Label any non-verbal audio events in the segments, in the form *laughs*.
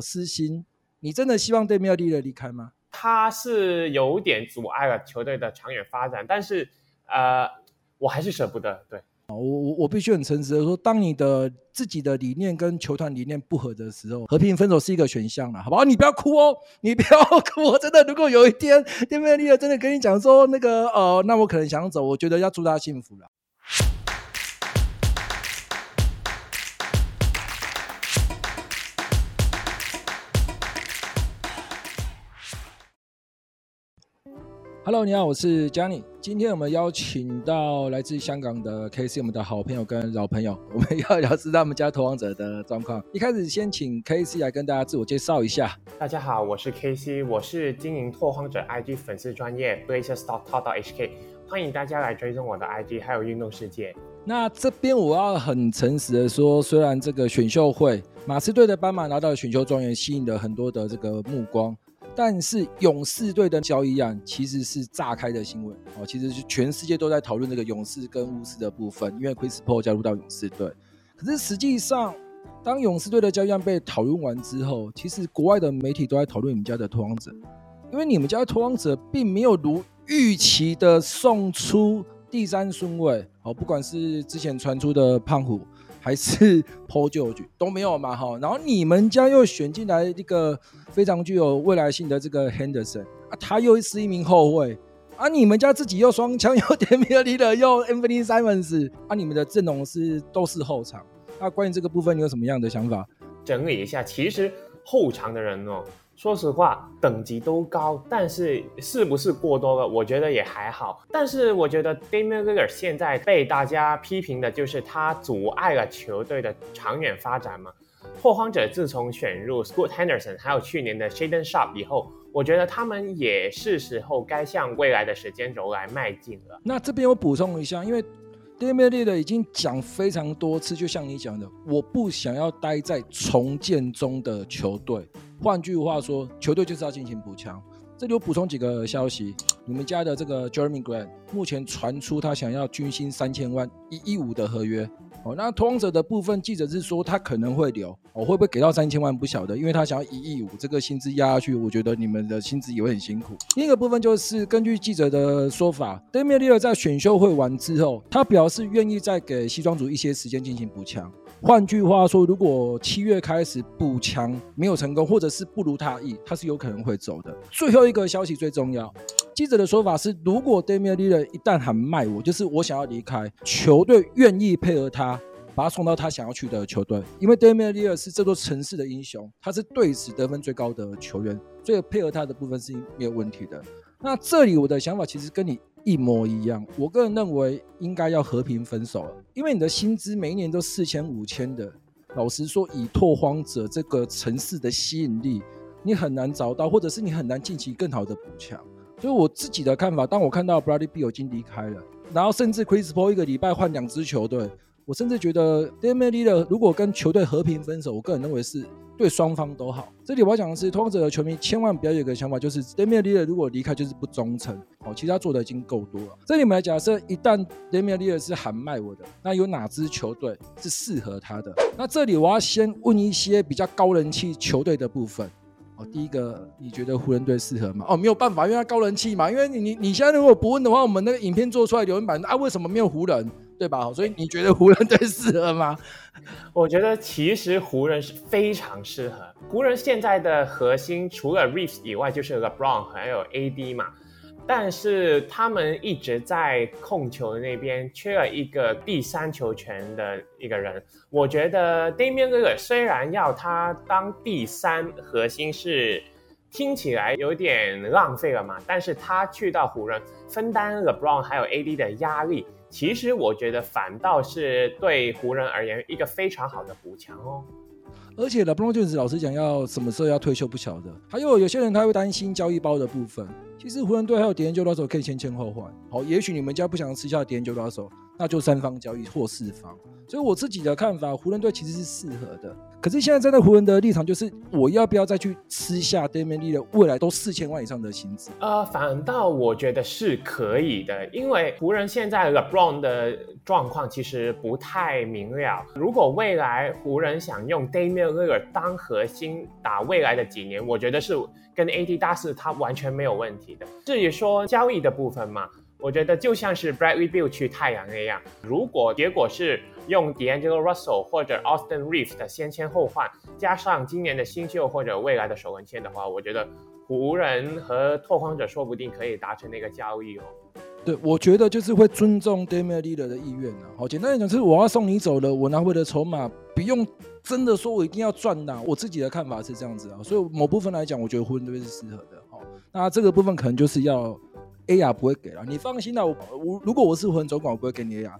私心，你真的希望 Damian Lillard 离开吗？他是有点阻碍了球队的长远发展，但是呃，我还是舍不得。对。我我我必须很诚实的说，当你的自己的理念跟球团理念不合的时候，和平分手是一个选项了，好不好？你不要哭哦，你不要哭。我真的，如果有一天 Damian Lillard 真的跟你讲说那个呃，那我可能想走，我觉得要祝他幸福了。Hello，你好，我是 Johnny。今天我们邀请到来自香港的 KC，我们的好朋友跟老朋友，*laughs* 我们要聊知道他们家拓荒者的状况。一开始先请 KC 来跟大家自我介绍一下。大家好，我是 KC，我是经营拓荒者 IG 粉丝专业 blazers.talk.hk，欢迎大家来追踪我的 IG，还有运动世界。那这边我要很诚实的说，虽然这个选秀会马刺队的斑马拿到的选秀状元吸引了很多的这个目光。但是勇士队的交易案其实是炸开的新闻哦，其实是全世界都在讨论这个勇士跟巫师的部分，因为 Chris Paul 加入到勇士队。可是实际上，当勇士队的交易案被讨论完之后，其实国外的媒体都在讨论你们家的拓荒者，因为你们家的拓荒者并没有如预期的送出第三顺位哦，不管是之前传出的胖虎。还是 Paul George 都没有嘛哈，然后你们家又选进来一个非常具有未来性的这个 Henderson 啊，他又是一名后卫啊，你们家自己又双枪，又 Damian Lillard，又 Anthony Simons 啊，你们的阵容是都是后场，那关于这个部分你有什么样的想法？整理一下，其实后场的人哦。说实话，等级都高，但是是不是过多了？我觉得也还好。但是我觉得 Damian Lillard 现在被大家批评的就是他阻碍了球队的长远发展嘛。拓荒者自从选入 Scoot Henderson，还有去年的 Shaden Sharp 以后，我觉得他们也是时候该向未来的时间轴来迈进了。那这边我补充一下，因为 Damian Lillard 已经讲非常多次，就像你讲的，我不想要待在重建中的球队。换句话说，球队就是要进行补强。这里我补充几个消息：你们家的这个 Jeremy Grant 目前传出他想要军薪三千万一一五的合约。哦，那通者的部分记者是说他可能会留，哦，会不会给到三千万不晓得，因为他想要一亿五，这个薪资压下去，我觉得你们的薪资也会很辛苦。另一个部分就是根据记者的说法，Damian 在选秀会完之后，他表示愿意再给西装组一些时间进行补强。换句话说，如果七月开始补强没有成功，或者是不如他意，他是有可能会走的。最后一个消息最重要，记者的说法是，如果 Damian l i l l a r 一旦喊卖我，就是我想要离开，球队愿意配合他，把他送到他想要去的球队，因为 Damian l i l l a r 是这座城市的英雄，他是队史得分最高的球员，所以配合他的部分是没有问题的。那这里我的想法其实跟你。一模一样，我个人认为应该要和平分手了，因为你的薪资每一年都四千五千的，老实说，以拓荒者这个城市的吸引力，你很难找到，或者是你很难进行更好的补强。所以我自己的看法，当我看到 Bradley b e l 已经离开了，然后甚至 Chris Paul 一个礼拜换两支球队，我甚至觉得 d a m i l i l l a 如果跟球队和平分手，我个人认为是。对双方都好。这里我要讲的是，拓荒者的球迷千万不要有一个想法，就是 d a m i l i l l a 如果离开就是不忠诚。哦，其实他做的已经够多了。这里我们来假设，一旦 d a m i l i l l a 是喊卖我的，那有哪支球队是适合他的？那这里我要先问一些比较高人气球队的部分。哦，第一个，你觉得湖人队适合吗？哦，没有办法，因为他高人气嘛。因为你你你现在如果不问的话，我们那个影片做出来留言板啊，为什么没有湖人？对吧？所以你觉得湖人队适合吗？我觉得其实湖人是非常适合。湖人现在的核心除了 Reeves 以外，就是 LeBron 还有 AD 嘛。但是他们一直在控球那边缺了一个第三球权的一个人。我觉得 Damian Lillard 虽然要他当第三核心是听起来有点浪费了嘛，但是他去到湖人分担 LeBron 还有 AD 的压力。其实我觉得反倒是对湖人而言一个非常好的补强哦。而且 LeBron James 老实讲，要什么时候要退休不晓得。还有有些人他会担心交易包的部分。其实湖人队还有 D'Angelo Russell 可以先签后换。好，也许你们家不想吃下 D'Angelo Russell，那就三方交易或四方。所以我自己的看法，湖人队其实是适合的。可是现在站在湖人的立场，就是我要不要再去吃下 Damian l i l l a 未来都四千万以上的薪资？呃，反倒我觉得是可以的，因为湖人现在 LeBron 的状况其实不太明了。如果未来湖人想用 Damian l i l l a 当核心打未来的几年，我觉得是跟 AD 大四他完全没有问题的。至于说交易的部分嘛，我觉得就像是 Bradley Beal 去太阳那样，如果结果是。用 D'Angelo Russell 或者 Austin Reeves 的先签后换，加上今年的新秀或者未来的首轮签的话，我觉得湖人和拓荒者说不定可以达成那个交易哦。对，我觉得就是会尊重 Damian Lillard 的意愿啊。好，简单来讲，是我要送你走了，我拿回的筹码不用真的说我一定要赚呐。我自己的看法是这样子啊，所以某部分来讲，我觉得湖人这边是适合的。好，那这个部分可能就是要 AR 不会给了，你放心啦，我我如果我是湖人总管，我不会给你 AR。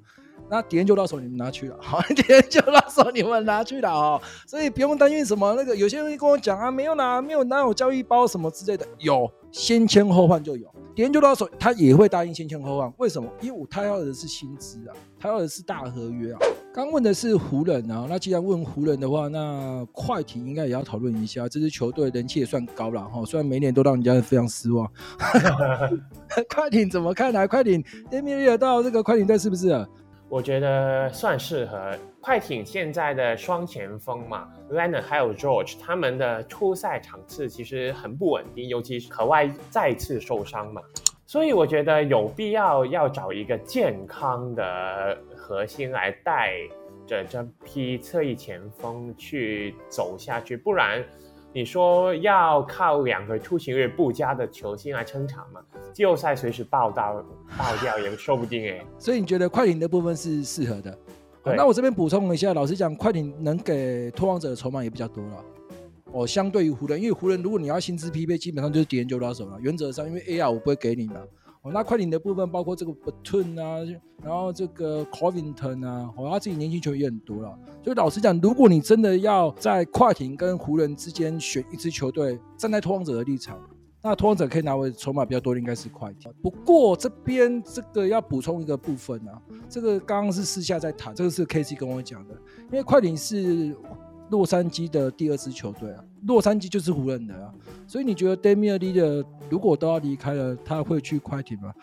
那点就到手你们拿去了，*laughs* 好，点就到手你们拿去了哦，所以不用担心什么那个，有些人跟我讲啊，没有拿，没有拿有交易包什么之类的，有先签后换就有，点就到手他也会答应先签后换，为什么？因为他要的是薪资啊，他要的是大合约啊。刚问的是湖人啊，那既然问湖人的话，那快艇应该也要讨论一下，这支球队人气也算高了哈，虽然每年都让人家非常失望。*laughs* *laughs* 快艇怎么看来？快艇 d a m i e 到这个快艇队是不是？我觉得算适合快艇现在的双前锋嘛，Leonard 还有 George，他们的出赛场次其实很不稳定，尤其是可外再次受伤嘛，所以我觉得有必要要找一个健康的核心来带着这批侧翼前锋去走下去，不然。你说要靠两个出勤率不佳的球星来撑场嘛？季后赛随时爆到爆掉也说不定哎。所以你觉得快艇的部分是适合的？对。那我这边补充一下，老实讲，快艇能给拓王者的筹码也比较多了。哦，相对于湖人，因为湖人如果你要薪资匹配，基本上就是敌人就拉手了。原则上，因为 AR 我不会给你嘛。哦，那快艇的部分包括这个 Batum 啊，然后这个 Covington 啊，哦，他自己年轻球员也很多了。所以老实讲，如果你真的要在快艇跟湖人之间选一支球队，站在拓荒者的立场，那拓荒者可以拿回筹码比较多的应该是快艇。不过这边这个要补充一个部分啊，这个刚刚是私下在谈，这个是 KC 跟我讲的，因为快艇是。洛杉矶的第二支球队啊，洛杉矶就是湖人的啊，所以你觉得 Damian Lillard 如果都要离开了，他会去快艇吗？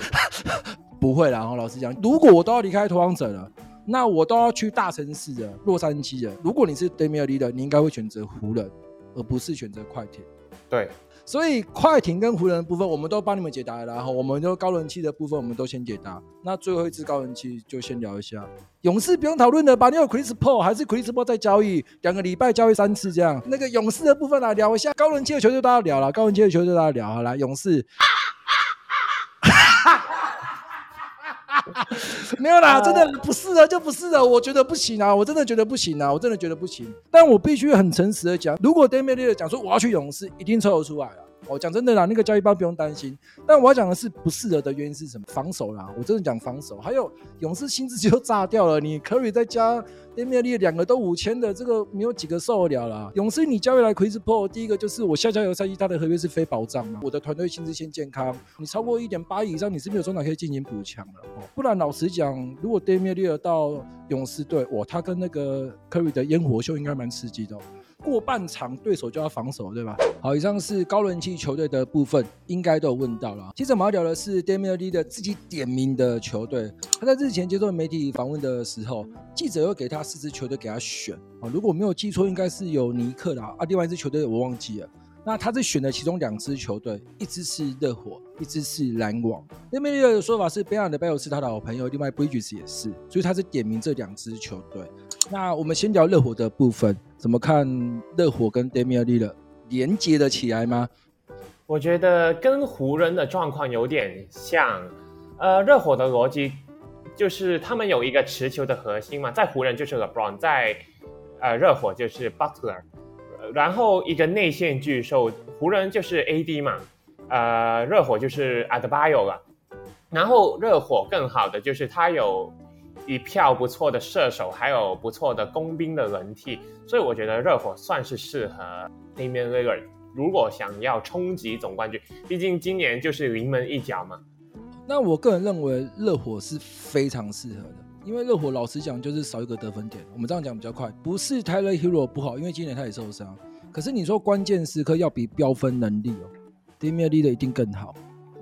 *laughs* 不会啦，老实讲，如果我都要离开拓荒者了，那我都要去大城市的洛杉矶了。如果你是 Damian Lillard，你应该会选择湖人，而不是选择快艇。对。所以快艇跟湖人的部分，我们都帮你们解答了。然后，我们就高人气的部分，我们都先解答。那最后一次高人气就先聊一下。勇士不用讨论了吧？你有 Chris Paul 还是 Chris Paul 在交易？两个礼拜交易三次这样。那个勇士的部分来聊一下。高人气的球就大家聊了，高人气的球就大家聊。好了，勇士。*laughs* 没有啦，真的不是的，就不是的。我觉得不行啊，我真的觉得不行啊，我真的觉得不行。但我必须很诚实的讲，如果 Damian 讲说我要去勇士，一定抽得出来了。哦讲真的啦，那个交易包不用担心。但我要讲的是不适合的原因是什么？防守啦，我真的讲防守。还有勇士薪资就炸掉了，你 Curry 再加 Damelia 两个都五千的，这个没有几个受得了啦。勇士你交易来 Chris Paul，第一个就是我下交易赛季他的合约是非保障嘛，我的团队薪资先健康，你超过一点八亿以上，你是没有中场可以进行补强了。不然老实讲，如果 Damelia 到勇士队，哇，他跟那个 Curry 的烟火秀应该蛮刺激的。哦过半场对手就要防守，对吧？好，以上是高人气球队的部分，应该都有问到了。接着我们要聊的是 Damian Lillard 自己点名的球队。他在日前接受媒体访问的时候，记者又给他四支球队给他选啊。如果我没有记错，应该是有尼克啦，啊，另外一支球队我忘记了。那他是选了其中两支球队，一支是热火，一支是篮网。Damian L 的说法是，Bam Adebayo 是他的好朋友，另外 Bridges 也是，所以他是点名这两支球队。那我们先聊热火的部分，怎么看热火跟 Damian Lillard 连接得起来吗？我觉得跟湖人的状况有点像。呃，热火的逻辑就是他们有一个持球的核心嘛，在湖人就是 LeBron，在呃热火就是 Butler。然后一个内线巨兽，湖人就是 AD 嘛，呃，热火就是 Adebayo 了。然后热火更好的就是他有一票不错的射手，还有不错的工兵的轮替，所以我觉得热火算是适合 Damian Lillard。如果想要冲击总冠军，毕竟今年就是临门一脚嘛。那我个人认为热火是非常适合的。因为热火老实讲就是少一个得分点。我们这样讲比较快，不是 Tyler Hero 不好，因为今年他也受伤。可是你说关键时刻要比飙分能力哦，Damian l i l l a r 一定更好。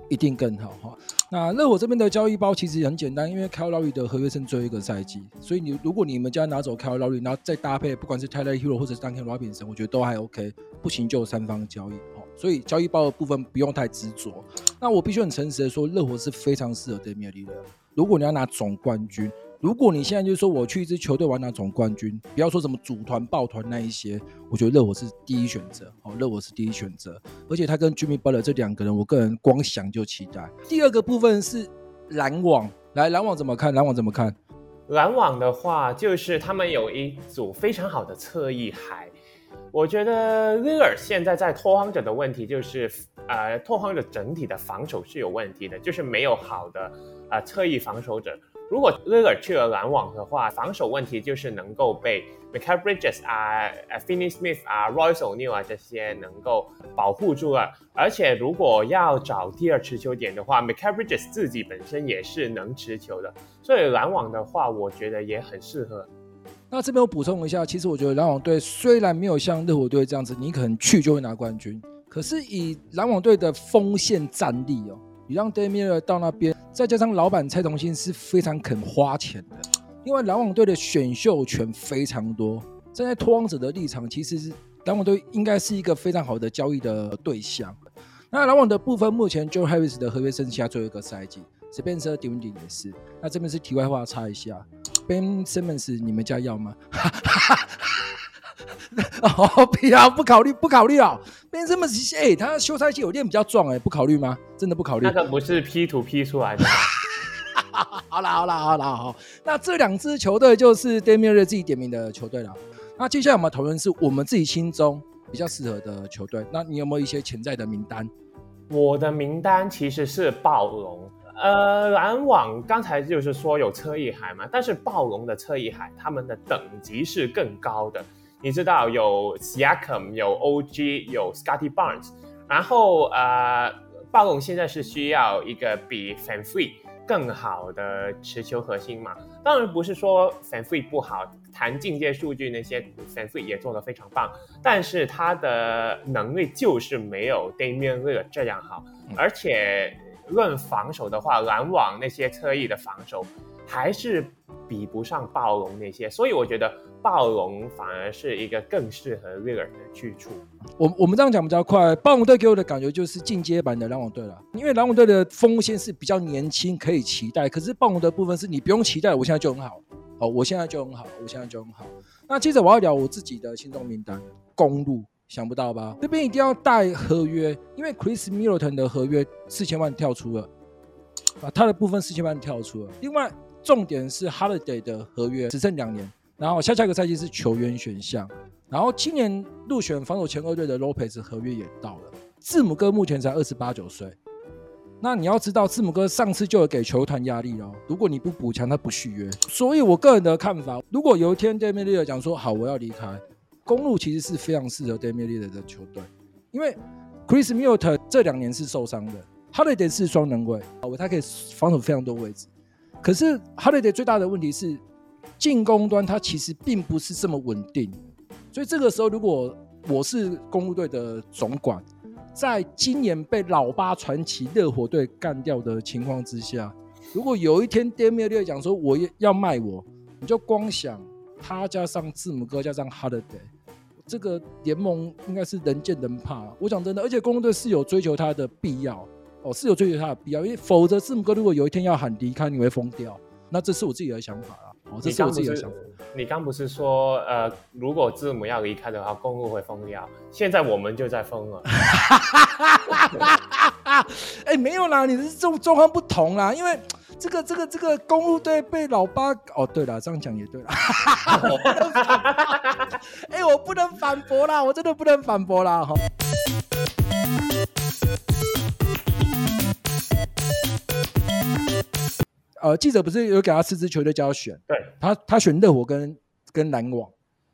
一定更好哈。那热火这边的交易包其实很简单，因为 Kyle Lowry 的合约剩最后一个赛季，所以你如果你们家拿走 Kyle Lowry，然后再搭配不管是 Tyler Hero 或者是 Duncan Robinson，我觉得都还 OK。不行就三方交易哈。所以交易包的部分不用太执着。那我必须很诚实的说，热火是非常适合 damelili 的。如果你要拿总冠军。如果你现在就是说我去一支球队玩拿总冠军，不要说什么组团抱团那一些，我觉得热火是第一选择哦，热火是第一选择，而且他跟 Jimmy Butler 这两个人，我个人光想就期待。第二个部分是篮网，来篮网怎么看？篮网怎么看？篮网的话，就是他们有一组非常好的侧翼海，我觉得威尔现在在拓荒者的问题就是，呃，拓荒者整体的防守是有问题的，就是没有好的呃侧翼防守者。如果 l i l l a r 去了篮网的话，防守问题就是能够被 Mikal Bridges 啊、Finny Smith 啊、Royce O'Neal 啊这些能够保护住了。而且如果要找第二持球点的话，Mikal Bridges 自己本身也是能持球的，所以篮网的话，我觉得也很适合。那这边我补充一下，其实我觉得篮网队虽然没有像热火队这样子，你可能去就会拿冠军，可是以篮网队的锋线战力哦。你让 Damian 到那边，再加上老板蔡同信是非常肯花钱的，因为篮网队的选秀权非常多。站在拓荒者的立场，其实是篮网队应该是一个非常好的交易的对象。那篮网的部分，目前 Joe Harris 的合约剩下最后一个赛季，Spencer d i n d i n 也是。那这边是题外话，插一下，Ben Simmons 你们家要吗？*laughs* *laughs* 哦，不要，不考虑，不考虑啊！变这么细，哎，他休赛期有练比较壮，哎，不考虑吗？真的不考虑？那个不是 P 图 P 出来的。*laughs* 好啦，好啦，好啦，好。那这两支球队就是 Damian 自己点名的球队了。那接下来我们讨论是我们自己心中比较适合的球队。那你有没有一些潜在的名单？我的名单其实是暴龙。呃，篮网刚才就是说有侧翼海嘛，但是暴龙的侧翼海他们的等级是更高的。你知道有 Siakam，有 OG，有 Scottie Barnes，然后呃，暴龙现在是需要一个比 VanVleet 更好的持球核心嘛？当然不是说 VanVleet 不好，谈境界数据那些 VanVleet 也做得非常棒，但是他的能力就是没有 Damian Lillard 这样好，而且论防守的话，篮网那些侧翼的防守还是比不上暴龙那些，所以我觉得。暴龙反而是一个更适合 r i l l e r 的去处。我我们这样讲比较快，暴龙队给我的感觉就是进阶版的篮网队了。因为篮网队的锋线是比较年轻，可以期待。可是暴龙的部分是你不用期待，我现在就很好。哦，我现在就很好，我现在就很好。那接着我要聊我自己的心中名单，公路，想不到吧？这边一定要带合约，因为 Chris Middleton 的合约四千万跳出了，啊，他的部分四千万跳出了。另外，重点是 Holiday 的合约只剩两年。然后下下一个赛季是球员选项，然后今年入选防守前二队的 Lopez 合约也到了。字母哥目前才二十八九岁，那你要知道字母哥上次就有给球团压力哦，如果你不补强，他不续约。所以我个人的看法，如果有一天 d a m i Lillard 讲说好我要离开，公路其实是非常适合 d a m i Lillard 的球队，因为 Chris Middleton 这两年是受伤的，Holiday 是双能卫，他可以防守非常多位置，可是 Holiday 最大的问题是。进攻端它其实并不是这么稳定，所以这个时候如果我是公鹿队的总管，在今年被老八传奇热火队干掉的情况之下，如果有一天 d a m i e l i 讲说我要卖我，你就光想他加上字母哥加上 Holiday，这个联盟应该是人见人怕。我讲真的，而且公鹿队是有追求他的必要哦，是有追求他的必要，因为否则字母哥如果有一天要喊离开，你会疯掉。那这是我自己的想法啦。哦，这是我自己的想法。你刚不是说，呃，如果字母要离开的话，公路会疯掉？现在我们就在疯了。*laughs* 哎、欸，没有啦，你的这种状况不同啦，因为这个这个这个公路队被老八……哦，对了，这样讲也对了。*laughs* *laughs* 哎、欸，我不能反驳啦，我真的不能反驳啦，哈。呃，记者不是有给他四支球队叫他选，对，他他选热火跟跟篮网，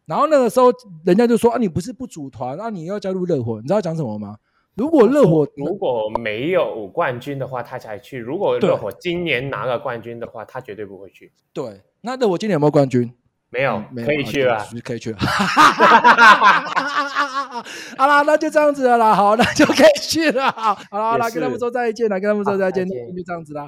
然后那个时候人家就说啊，你不是不组团，那、啊、你要加入热火，你知道讲什么吗？如果热火如果没有冠军的话，他才去；如果热火今年拿了冠军的话，他绝对不会去。对，那热火今年有没有冠军？没有，嗯、可以去了，可以去了。好啦，那就这样子了啦。好，那就可以去了。好啦，好啦，跟他们说再见了，跟他们说再见，那就这样子啦。